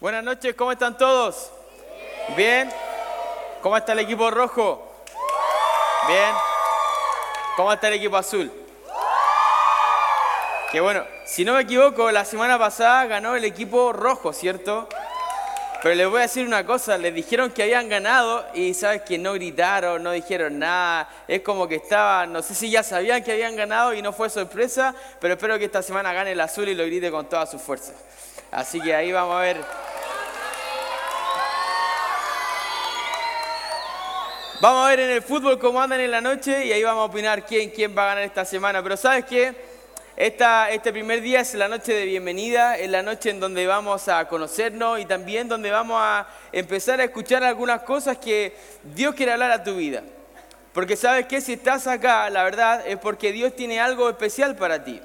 Buenas noches, ¿cómo están todos? ¿Bien? ¿Cómo está el equipo rojo? ¿Bien? ¿Cómo está el equipo azul? Que bueno, si no me equivoco, la semana pasada ganó el equipo rojo, ¿cierto? Pero les voy a decir una cosa, les dijeron que habían ganado y sabes que no gritaron, no dijeron nada, es como que estaban, no sé si ya sabían que habían ganado y no fue sorpresa, pero espero que esta semana gane el azul y lo grite con toda su fuerza. Así que ahí vamos a ver. Vamos a ver en el fútbol cómo andan en la noche y ahí vamos a opinar quién, quién va a ganar esta semana. Pero sabes qué? este primer día es la noche de bienvenida, es la noche en donde vamos a conocernos y también donde vamos a empezar a escuchar algunas cosas que Dios quiere hablar a tu vida. Porque sabes que si estás acá, la verdad es porque Dios tiene algo especial para ti.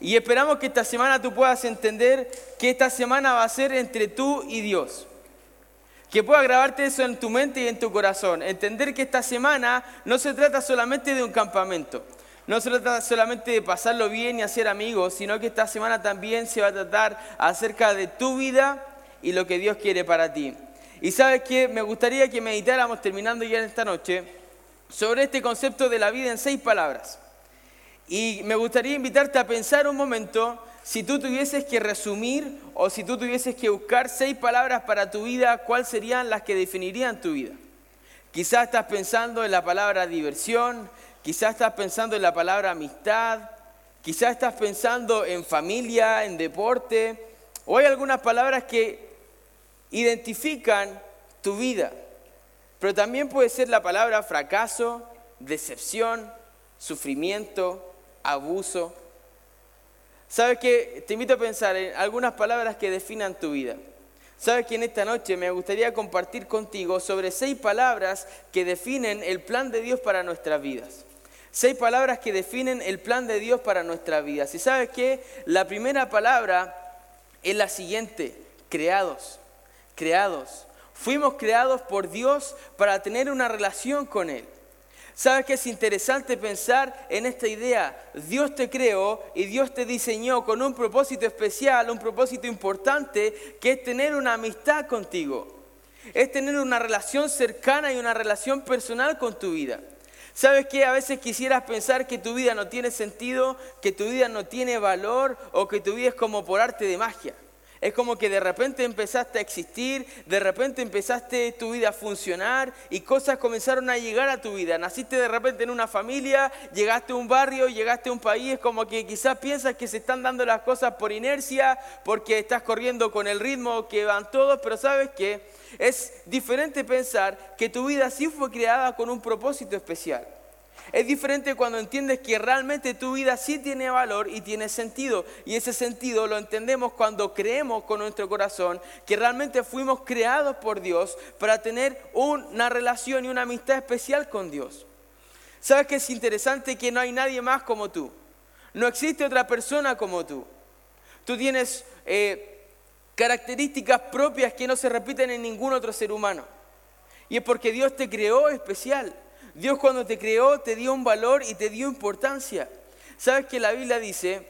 Y esperamos que esta semana tú puedas entender que esta semana va a ser entre tú y Dios. Que pueda grabarte eso en tu mente y en tu corazón. Entender que esta semana no se trata solamente de un campamento no se trata solamente de pasarlo bien y hacer amigos, sino que esta semana también se va a tratar acerca de tu vida y lo que Dios quiere para ti. Y sabes que me gustaría que meditáramos, terminando ya esta noche, sobre este concepto de la vida en seis palabras. Y me gustaría invitarte a pensar un momento si tú tuvieses que resumir o si tú tuvieses que buscar seis palabras para tu vida, ¿cuáles serían las que definirían tu vida? Quizás estás pensando en la palabra diversión, Quizás estás pensando en la palabra amistad, quizás estás pensando en familia, en deporte, o hay algunas palabras que identifican tu vida. Pero también puede ser la palabra fracaso, decepción, sufrimiento, abuso. ¿Sabes qué? Te invito a pensar en algunas palabras que definan tu vida. Sabes que en esta noche me gustaría compartir contigo sobre seis palabras que definen el plan de Dios para nuestras vidas. Seis palabras que definen el plan de Dios para nuestra vida. Si sabes que la primera palabra es la siguiente, creados, creados. Fuimos creados por Dios para tener una relación con Él. ¿Sabes que es interesante pensar en esta idea? Dios te creó y Dios te diseñó con un propósito especial, un propósito importante, que es tener una amistad contigo. Es tener una relación cercana y una relación personal con tu vida. ¿Sabes qué? A veces quisieras pensar que tu vida no tiene sentido, que tu vida no tiene valor o que tu vida es como por arte de magia. Es como que de repente empezaste a existir, de repente empezaste tu vida a funcionar y cosas comenzaron a llegar a tu vida. Naciste de repente en una familia, llegaste a un barrio, llegaste a un país, es como que quizás piensas que se están dando las cosas por inercia, porque estás corriendo con el ritmo que van todos, pero sabes que es diferente pensar que tu vida sí fue creada con un propósito especial. Es diferente cuando entiendes que realmente tu vida sí tiene valor y tiene sentido. Y ese sentido lo entendemos cuando creemos con nuestro corazón que realmente fuimos creados por Dios para tener una relación y una amistad especial con Dios. ¿Sabes que es interesante que no hay nadie más como tú? No existe otra persona como tú. Tú tienes eh, características propias que no se repiten en ningún otro ser humano. Y es porque Dios te creó especial. Dios cuando te creó te dio un valor y te dio importancia. ¿Sabes que la Biblia dice,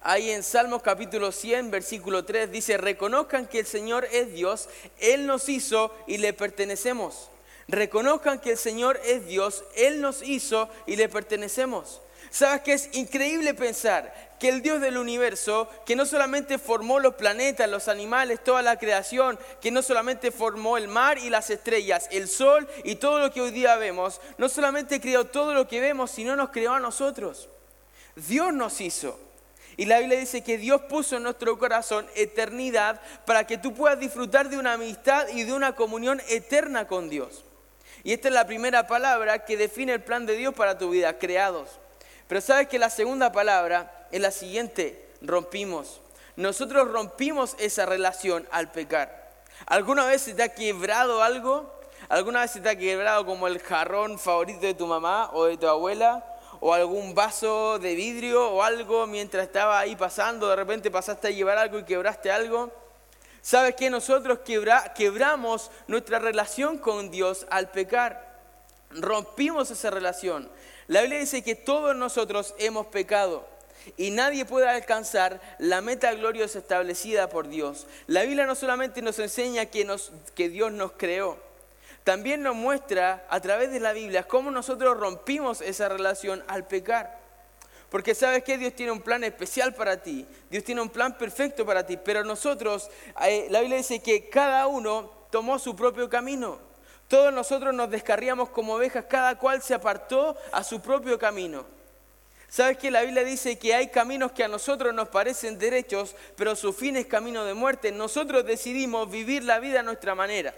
ahí en Salmos capítulo 100, versículo 3, dice, reconozcan que el Señor es Dios, Él nos hizo y le pertenecemos. Reconozcan que el Señor es Dios, Él nos hizo y le pertenecemos. ¿Sabes que es increíble pensar que el Dios del universo, que no solamente formó los planetas, los animales, toda la creación, que no solamente formó el mar y las estrellas, el sol y todo lo que hoy día vemos, no solamente creó todo lo que vemos, sino nos creó a nosotros. Dios nos hizo. Y la Biblia dice que Dios puso en nuestro corazón eternidad para que tú puedas disfrutar de una amistad y de una comunión eterna con Dios. Y esta es la primera palabra que define el plan de Dios para tu vida, creados. Pero sabes que la segunda palabra es la siguiente, rompimos. Nosotros rompimos esa relación al pecar. ¿Alguna vez se te ha quebrado algo? ¿Alguna vez se te ha quebrado como el jarrón favorito de tu mamá o de tu abuela? ¿O algún vaso de vidrio o algo mientras estaba ahí pasando? De repente pasaste a llevar algo y quebraste algo. ¿Sabes que nosotros quebramos nuestra relación con Dios al pecar? Rompimos esa relación. La Biblia dice que todos nosotros hemos pecado. y nadie puede alcanzar la meta gloriosa establecida por Dios. La Biblia no solamente nos enseña que, Dios nos creó, también nos muestra a través de la Biblia cómo nosotros rompimos esa relación al pecar. Porque sabes que Dios tiene un plan especial para ti, Dios tiene un plan perfecto para ti, pero nosotros, eh, la Biblia dice que cada uno tomó su propio camino. Todos nosotros nos descarriamos como ovejas, cada cual se apartó a su propio camino. ¿Sabes que la Biblia dice que hay caminos que a nosotros nos parecen derechos, pero su fin es camino de muerte? Nosotros decidimos vivir la vida a nuestra manera.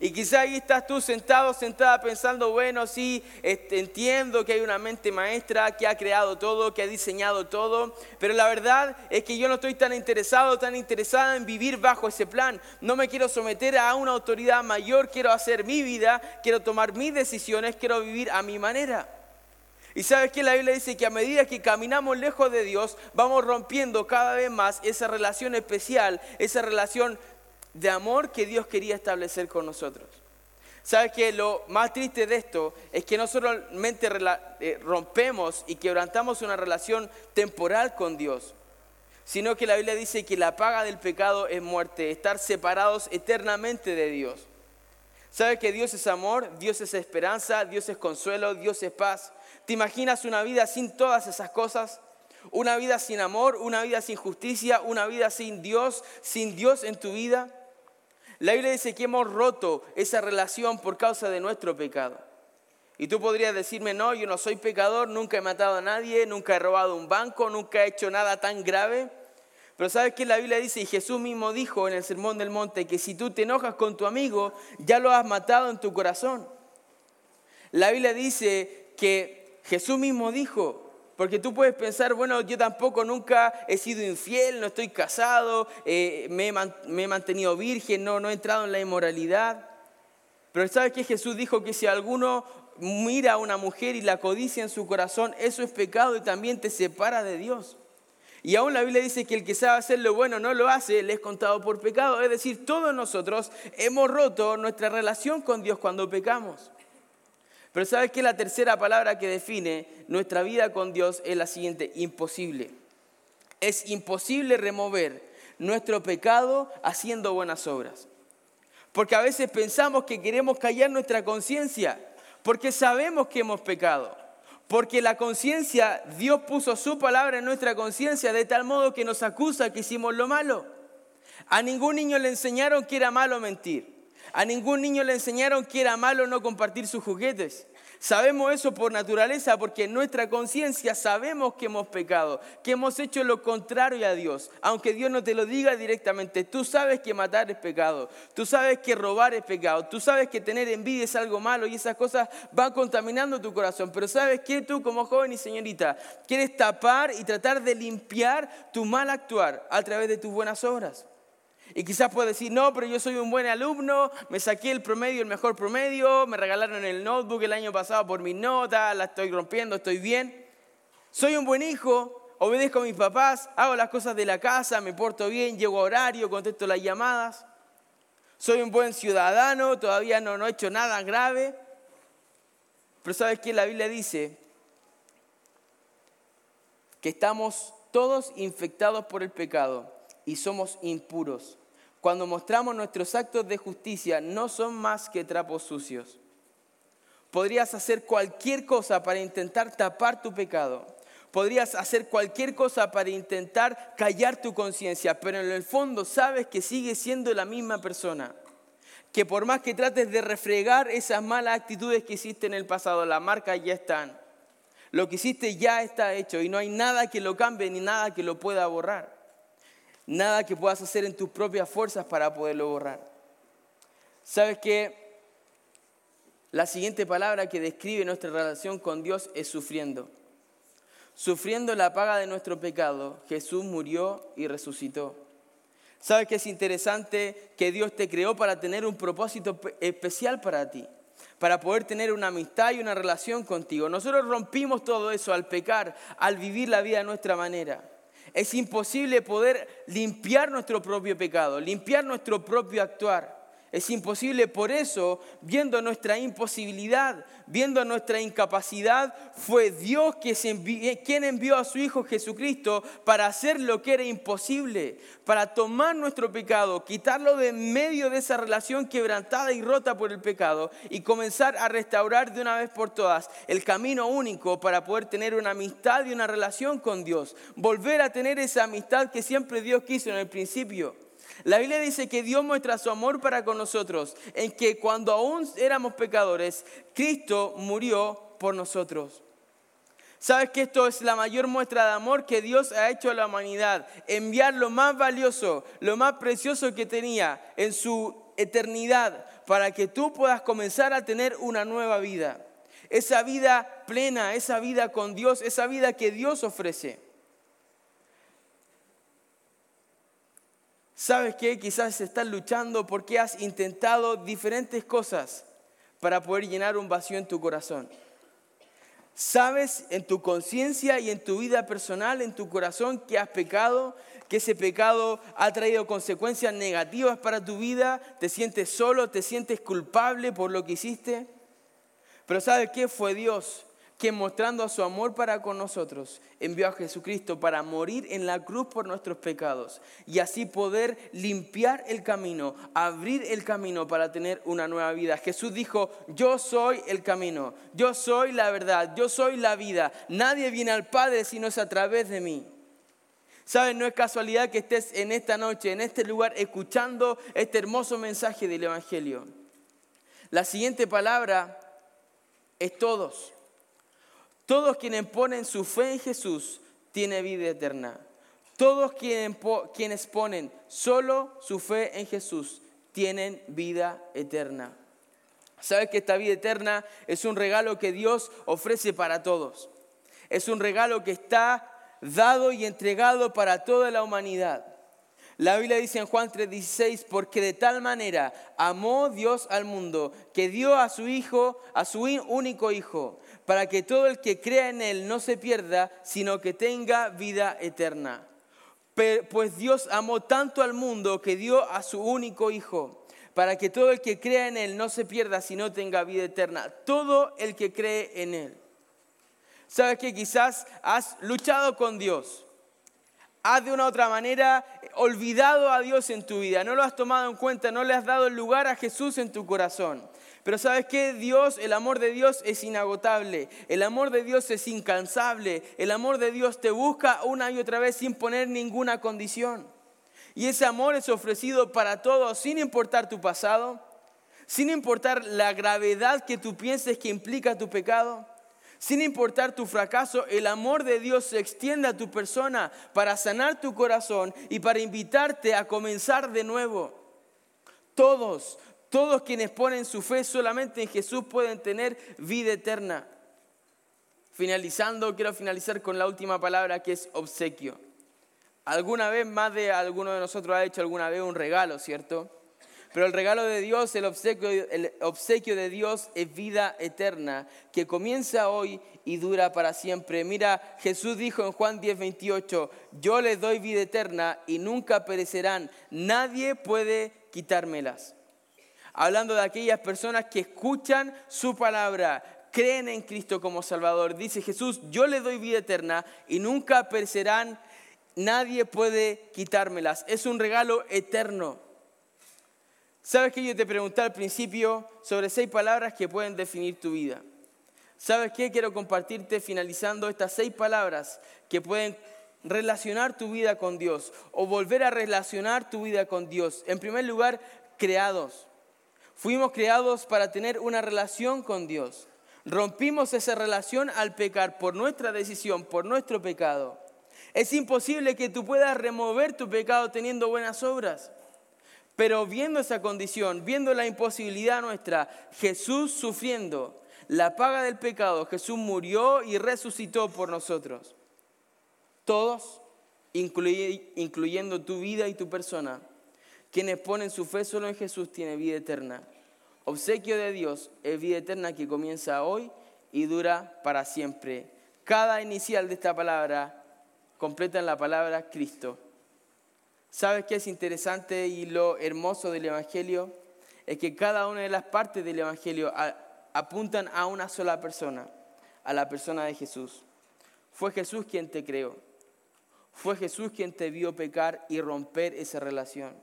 Y quizá ahí estás tú sentado, sentada pensando, bueno, sí, este, entiendo que hay una mente maestra que ha creado todo, que ha diseñado todo, pero la verdad es que yo no estoy tan interesado, tan interesada en vivir bajo ese plan. No me quiero someter a una autoridad mayor, quiero hacer mi vida, quiero tomar mis decisiones, quiero vivir a mi manera. Y sabes que la Biblia dice que a medida que caminamos lejos de Dios, vamos rompiendo cada vez más esa relación especial, esa relación de amor que Dios quería establecer con nosotros. ¿Sabes que lo más triste de esto es que no solamente eh, rompemos y quebrantamos una relación temporal con Dios, sino que la Biblia dice que la paga del pecado es muerte, estar separados eternamente de Dios. ¿Sabes que Dios es amor, Dios es esperanza, Dios es consuelo, Dios es paz? ¿Te imaginas una vida sin todas esas cosas? Una vida sin amor, una vida sin justicia, una vida sin Dios, sin Dios en tu vida. La Biblia dice que hemos roto esa relación por causa de nuestro pecado. Y tú podrías decirme, no, yo no soy pecador, nunca he matado a nadie, nunca he robado un banco, nunca he hecho nada tan grave. Pero sabes que la Biblia dice, y Jesús mismo dijo en el Sermón del Monte, que si tú te enojas con tu amigo, ya lo has matado en tu corazón. La Biblia dice que Jesús mismo dijo, porque tú puedes pensar, bueno, yo tampoco nunca he sido infiel, no estoy casado, eh, me, he mantenido virgen, no, he entrado en la inmoralidad. Pero ¿sabes que Jesús dijo que si alguno mira a una mujer y la codicia en su corazón, eso es pecado y también te separa de Dios? Y aún la Biblia dice que el que sabe hacer lo bueno no lo hace, le es contado por pecado. Es decir, todos nosotros hemos roto nuestra relación con Dios cuando pecamos. Pero ¿sabes qué? La tercera palabra que define nuestra vida con Dios es la siguiente, imposible. Es imposible remover nuestro pecado haciendo buenas obras. Porque a veces pensamos que queremos callar nuestra conciencia, porque sabemos que hemos pecado. Porque la conciencia, Dios puso su palabra en nuestra conciencia de tal modo que nos acusa que hicimos lo malo. A ningún niño le enseñaron que era malo mentir. A ningún niño le enseñaron que era malo no compartir sus juguetes. Sabemos eso por naturaleza porque en nuestra conciencia sabemos que hemos pecado, que hemos hecho lo contrario a Dios. Aunque Dios no te lo diga directamente, tú sabes que matar es pecado, tú sabes que robar es pecado, tú sabes que tener envidia es algo malo y esas cosas van contaminando tu corazón. Pero sabes que tú como joven y señorita quieres tapar y tratar de limpiar tu mal actuar a través de tus buenas obras. Y quizás puedes decir, no, pero yo soy un buen alumno, me saqué el promedio, el mejor promedio, me regalaron el notebook el año pasado por mi nota, la estoy rompiendo, estoy bien. Soy un buen hijo, obedezco a mis papás, hago las cosas de la casa, me porto bien, llego a horario, contesto las llamadas. Soy un buen ciudadano, todavía no, no he hecho nada grave. Pero ¿sabes qué? La Biblia dice que estamos todos infectados por el pecado y somos impuros. Cuando mostramos nuestros actos de justicia, no son más que trapos sucios. Podrías hacer cualquier cosa para intentar tapar tu pecado. Podrías hacer cualquier cosa para intentar callar tu conciencia, pero en el fondo sabes que sigues siendo la misma persona. Que por más que trates de refregar esas malas actitudes que hiciste en el pasado, las marcas ya están. Lo que hiciste ya está hecho y no hay nada que lo cambie ni nada que lo pueda borrar nada que puedas hacer en tus propias fuerzas para poderlo borrar. ¿Sabes que La siguiente palabra que describe nuestra relación con Dios es sufriendo. Sufriendo la paga de nuestro pecado, Jesús murió y resucitó. ¿Sabes que es interesante que Dios te creó para tener un propósito especial para ti? Para poder tener una amistad y una relación contigo. Nosotros rompimos todo eso al pecar, al vivir la vida de nuestra manera. Es imposible poder limpiar nuestro propio pecado, limpiar nuestro propio actuar. Es imposible, por eso, viendo nuestra imposibilidad, viendo nuestra incapacidad, fue Dios quien envió a su Hijo Jesucristo para hacer lo que era imposible, para tomar nuestro pecado, quitarlo de medio de esa relación quebrantada y rota por el pecado y comenzar a restaurar de una vez por todas el camino único para poder tener una amistad y una relación con Dios, volver a tener esa amistad que siempre Dios quiso en el principio. La Biblia dice que Dios muestra su amor para con nosotros, en que cuando aún éramos pecadores, Cristo murió por nosotros. ¿Sabes que esto es la mayor muestra de amor que Dios ha hecho a la humanidad? Enviar lo más valioso, lo más precioso que tenía en su eternidad para que tú puedas comenzar a tener una nueva vida. Esa vida plena, esa vida con Dios, esa vida que Dios ofrece. ¿Sabes qué? Quizás estás luchando porque has intentado diferentes cosas para poder llenar un vacío en tu corazón. Sabes en tu conciencia y en tu vida personal, en tu corazón, que has pecado, que ese pecado ha traído consecuencias negativas para tu vida, te sientes solo, te sientes culpable por lo que hiciste. Pero ¿sabes qué? Fue Dios que mostrando su amor para con nosotros, envió a Jesucristo para morir en la cruz por nuestros pecados y así poder limpiar el camino, abrir el camino para tener una nueva vida. Jesús dijo, yo soy el camino, yo soy la verdad, yo soy la vida. Nadie viene al Padre si no es a través de mí. ¿Sabes? No es casualidad que estés en esta noche, en este lugar, escuchando este hermoso mensaje del Evangelio. La siguiente palabra es todos. Todos quienes ponen su fe en Jesús tienen vida eterna. Todos quienes ponen solo su fe en Jesús tienen vida eterna. Sabes que esta vida eterna es un regalo que Dios ofrece para todos. Es un regalo que está dado y entregado para toda la humanidad. La Biblia dice en Juan 3:16, porque de tal manera amó Dios al mundo, que dio a su Hijo, a su único Hijo, para que todo el que crea en Él no se pierda, sino que tenga vida eterna. Pues Dios amó tanto al mundo que dio a su único Hijo, para que todo el que crea en Él no se pierda, sino tenga vida eterna. Todo el que cree en Él. ¿Sabes que quizás has luchado con Dios? Has de una u otra manera olvidado a Dios en tu vida, no lo has tomado en cuenta, no le has dado el lugar a Jesús en tu corazón. Pero sabes qué? Dios, el amor de Dios es inagotable, el amor de Dios es incansable, el amor de Dios te busca una y otra vez sin poner ninguna condición. Y ese amor es ofrecido para todos sin importar tu pasado, sin importar la gravedad que tú pienses que implica tu pecado. Sin importar tu fracaso, el amor de Dios se extiende a tu persona para sanar tu corazón y para invitarte a comenzar de nuevo. Todos, todos quienes ponen su fe solamente en Jesús pueden tener vida eterna. Finalizando, quiero finalizar con la última palabra que es obsequio. Alguna vez, más de alguno de nosotros ha hecho alguna vez un regalo, ¿cierto? Pero el regalo de Dios, el obsequio, el obsequio de Dios es vida eterna, que comienza hoy y dura para siempre. Mira, Jesús dijo en Juan 10, 28, yo les doy vida eterna y nunca perecerán, nadie puede quitármelas hablando de aquellas personas que escuchan su palabra, creen en Cristo como Salvador. Dice Jesús, yo le doy vida eterna y nunca perecerán, nadie puede quitármelas. Es un regalo eterno. ¿Sabes que yo te pregunté al principio sobre seis palabras que pueden definir tu vida? ¿Sabes qué? Quiero compartirte finalizando estas seis palabras que pueden relacionar tu vida con Dios o volver a relacionar tu vida con Dios. En primer lugar, creados. Fuimos creados para tener una relación con Dios. Rompimos esa relación al pecar por nuestra decisión, por nuestro pecado. Es imposible que tú puedas remover tu pecado teniendo buenas obras. Pero viendo esa condición, viendo la imposibilidad nuestra, Jesús sufriendo la paga del pecado, Jesús murió y resucitó por nosotros. Todos, incluyendo tu vida y tu persona, quienes ponen su fe solo en Jesús tienen vida eterna. Obsequio de Dios es vida eterna que comienza hoy y dura para siempre. Cada inicial de esta palabra completa en la palabra Cristo. ¿Sabes qué es interesante y lo hermoso del Evangelio? es que cada una de las partes del Evangelio apuntan a una sola persona, a la persona de Jesús. Fue Jesús quien te creó. Fue Jesús quien te vio pecar y romper esa relación.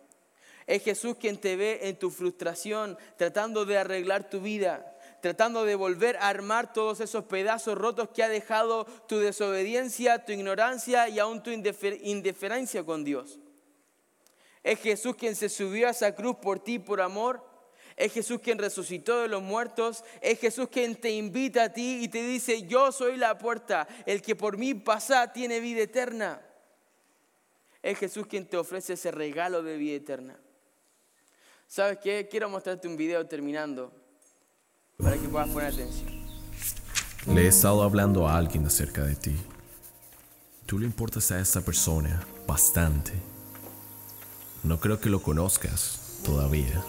Es Jesús quien te ve en tu frustración, tratando de arreglar tu vida, tratando de volver a armar todos esos pedazos rotos que ha dejado tu desobediencia, tu ignorancia y aún tu indiferencia con Dios. Es Jesús quien se subió a esa cruz por ti por amor. Es Jesús quien resucitó de los muertos. Es Jesús quien te invita a ti y te dice, yo soy la puerta. El que por mí pasa tiene vida eterna. Es Jesús quien te ofrece ese regalo de vida eterna. ¿Sabes qué? Quiero mostrarte un video terminando para que puedas poner atención. Le he estado hablando a alguien acerca de ti. Tú le importas a esa persona bastante. No creo que lo conozcas todavía,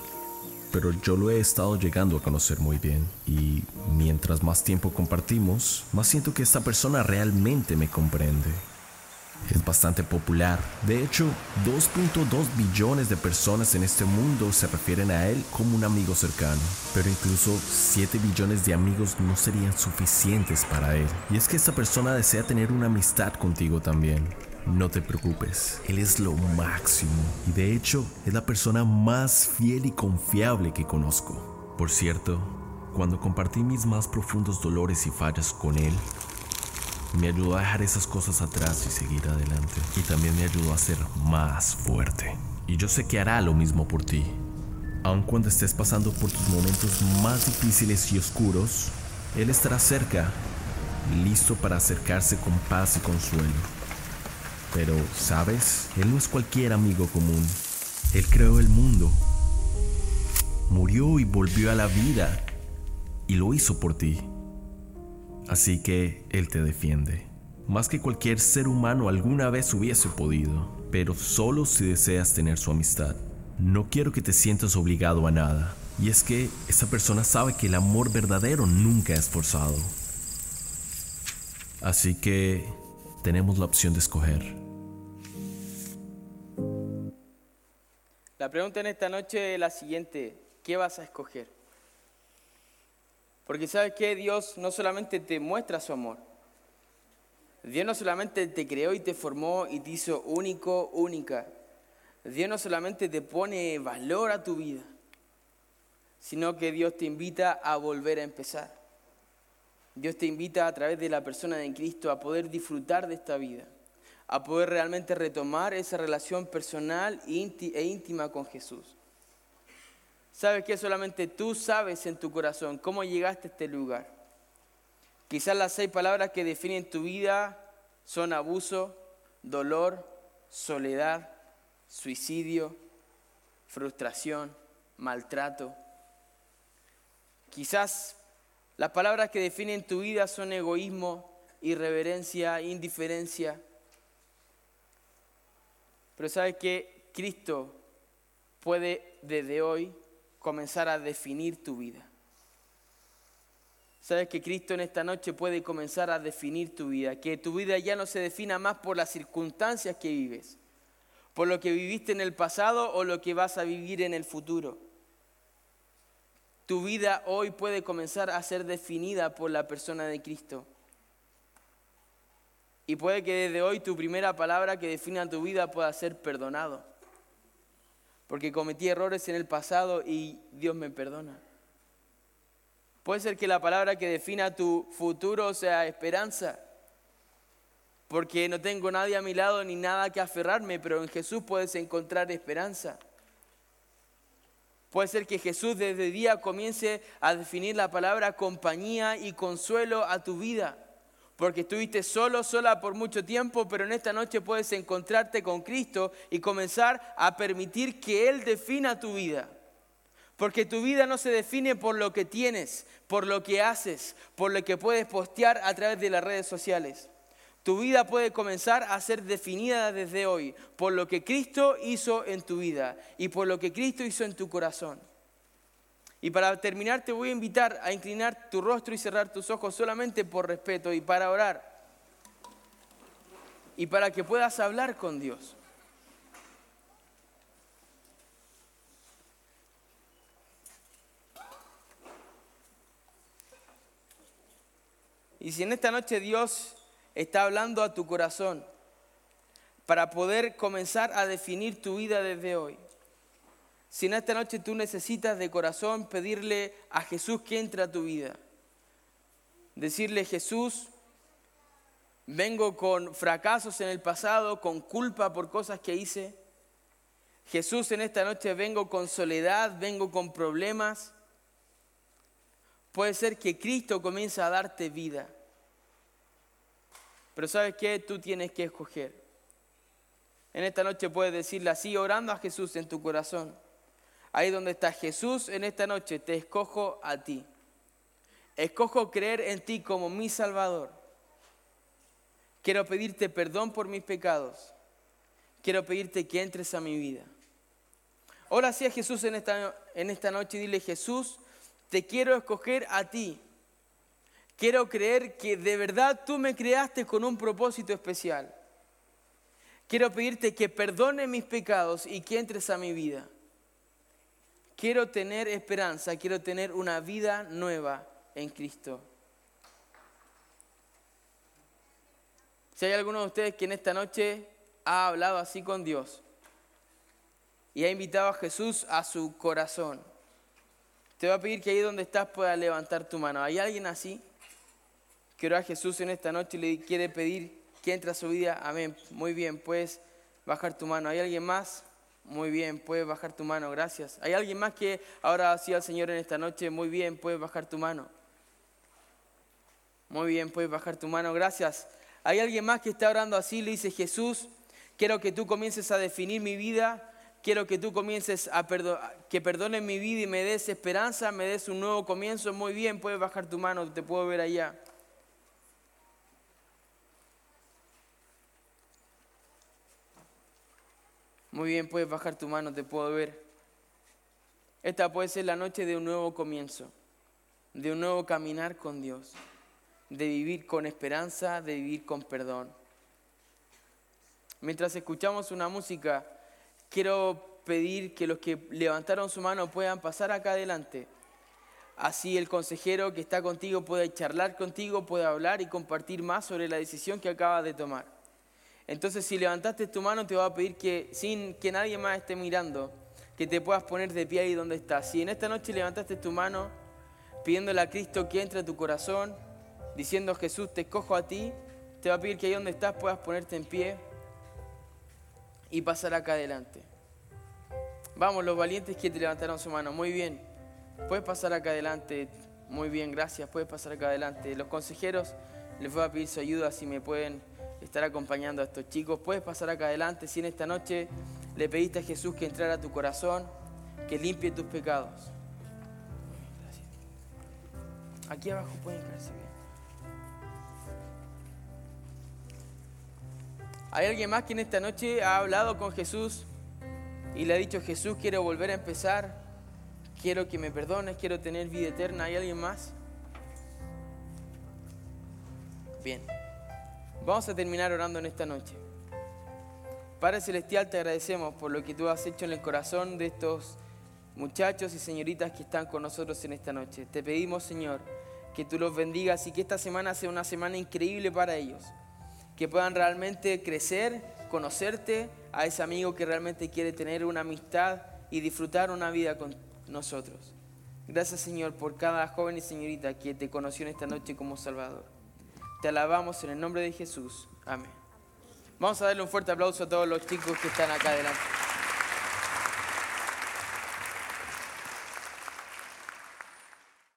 pero yo lo he estado llegando a conocer muy bien y mientras más tiempo compartimos, más siento que esta persona realmente me comprende es bastante popular. De hecho, 2.2 billones de personas en este mundo se refieren a él como un amigo cercano. Pero incluso 7 billones de amigos no serían suficientes para él. Y es que esta persona desea tener una amistad contigo también. No te preocupes, él es lo máximo. Y de hecho, es la persona más fiel y confiable que conozco. Por cierto, cuando compartí mis más profundos dolores y fallas con él, me ayudó a dejar esas cosas atrás y seguir adelante. Y también me ayudó a ser más fuerte. Y yo sé que hará lo mismo por ti. Aun cuando estés pasando por tus momentos más difíciles y oscuros, Él estará cerca, listo para acercarse con paz y consuelo. Pero, ¿sabes? Él no es cualquier amigo común. Él creó el mundo. Murió y volvió a la vida. Y lo hizo por ti. Así que Él te defiende, más que cualquier ser humano alguna vez hubiese podido, pero solo si deseas tener su amistad. No quiero que te sientas obligado a nada, y es que esa persona sabe que el amor verdadero nunca es forzado. Así que tenemos la opción de escoger. La pregunta en esta noche es la siguiente, ¿qué vas a escoger? Porque sabes que Dios no solamente te muestra su amor, Dios no solamente te creó y te formó y te hizo único, única. Dios no solamente te pone valor a tu vida, sino que Dios te invita a volver a empezar. Dios te invita a través de la persona de Cristo a poder disfrutar de esta vida, a poder realmente retomar esa relación personal e íntima con Jesús. Sabes que solamente tú sabes en tu corazón cómo llegaste a este lugar. Quizás las seis palabras que definen tu vida son abuso, dolor, soledad, suicidio, frustración, maltrato. Quizás las palabras que definen tu vida son egoísmo, irreverencia, indiferencia. Pero sabes que Cristo puede desde hoy comenzar a definir tu vida. Sabes que Cristo en esta noche puede comenzar a definir tu vida, que tu vida ya no se defina más por las circunstancias que vives, por lo que viviste en el pasado o lo que vas a vivir en el futuro. Tu vida hoy puede comenzar a ser definida por la persona de Cristo. Y puede que desde hoy tu primera palabra que defina tu vida pueda ser perdonado porque cometí errores en el pasado y Dios me perdona. Puede ser que la palabra que defina tu futuro sea esperanza, porque no tengo nadie a mi lado ni nada que aferrarme, pero en Jesús puedes encontrar esperanza. Puede ser que Jesús desde el día comience a definir la palabra compañía y consuelo a tu vida porque estuviste solo, sola por mucho tiempo, pero en esta noche puedes encontrarte con Cristo y comenzar a permitir que Él defina tu vida. Porque tu vida no se define por lo que tienes, por lo que haces, por lo que puedes postear a través de las redes sociales. Tu vida puede comenzar a ser definida desde hoy por lo que Cristo hizo en tu vida y por lo que Cristo hizo en tu corazón. Y para terminar te voy a invitar a inclinar tu rostro y cerrar tus ojos solamente por respeto y para orar. Y para que puedas hablar con Dios. Y si en esta noche Dios está hablando a tu corazón para poder comenzar a definir tu vida desde hoy, si en esta noche tú necesitas de corazón pedirle a Jesús que entre a tu vida, decirle Jesús, vengo con fracasos en el pasado, con culpa por cosas que hice. Jesús, en esta noche vengo con soledad, vengo con problemas. Puede ser que Cristo comience a darte vida. Pero ¿sabes qué? Tú tienes que escoger. En esta noche puedes decirle así, orando a Jesús en tu corazón. Ahí donde está Jesús, en esta noche te escojo a ti. Escojo creer en ti como mi Salvador. Quiero pedirte perdón por mis pecados. Quiero pedirte que entres a mi vida. Ora así a Jesús en esta, en esta noche y dile, Jesús, te quiero escoger a ti Quiero creer que de verdad tú me creaste con un propósito especial. Quiero pedirte que perdone mis pecados y que entres a mi vida. Quiero tener esperanza, quiero tener una vida nueva en Cristo. Si hay alguno de ustedes que en esta noche ha hablado así con Dios y ha invitado a Jesús a su corazón, te voy a pedir que ahí donde estás puedas levantar tu mano. ¿Hay alguien así? Quiero a Jesús en esta noche y le quiere pedir que entre a su vida. Amén. Muy bien, puedes bajar tu mano. ¿Hay alguien más? Muy bien, puedes bajar tu mano. Gracias. ¿Hay alguien más que ahora ha sido al Señor en esta noche? Muy bien, puedes bajar tu mano. Muy bien, puedes bajar tu mano. Gracias. ¿Hay alguien más que está orando así? Le dice Jesús, quiero que tú comiences a definir mi vida. Quiero que tú comiences a que perdones mi vida y me des esperanza, me des un nuevo comienzo. Muy bien, puedes bajar tu mano, te puedo ver allá. Muy bien, puedes bajar tu mano, te puedo ver. Esta puede ser la noche de un nuevo comienzo, de un nuevo caminar con Dios, de vivir con esperanza, de vivir con perdón. Mientras escuchamos una música, quiero pedir que los que levantaron su mano puedan pasar acá adelante. Así el consejero que está contigo puede charlar contigo, puede hablar y compartir más sobre la decisión que acabas de tomar. Entonces, si levantaste tu mano, te voy a pedir que, sin que nadie más esté mirando, que te puedas poner de pie ahí donde estás. Si en esta noche levantaste tu mano, pidiéndole a Cristo que entre a tu corazón, diciendo Jesús, te escojo a ti, te voy a pedir que ahí donde estás puedas ponerte en pie y pasar acá adelante. Vamos, los valientes que te levantaron su mano. Muy bien. Puedes pasar acá adelante. Muy bien, gracias. Puedes pasar acá adelante. Los consejeros les voy a pedir su ayuda si me pueden estar acompañando a estos chicos. Puedes pasar acá adelante si en esta noche le pediste a Jesús que entrara a tu corazón, que limpie tus pecados. Aquí abajo pueden quedarse bien. ¿Hay alguien más que en esta noche ha hablado con Jesús y le ha dicho, Jesús, quiero volver a empezar, quiero que me perdones, quiero tener vida eterna? ¿Hay alguien más? Bien. Vamos a terminar orando en esta noche. Padre Celestial, te agradecemos por lo que tú has hecho en el corazón de estos muchachos y señoritas que están con nosotros en esta noche. Te pedimos, Señor, que tú los bendigas y que esta semana sea una semana increíble para ellos. Que puedan realmente crecer, conocerte a ese amigo que realmente quiere tener una amistad y disfrutar una vida con nosotros. Gracias, Señor, por cada joven y señorita que te conoció en esta noche como Salvador. Te alabamos en el nombre de Jesús. Amén. Vamos a darle un fuerte aplauso a todos los chicos que están acá adelante.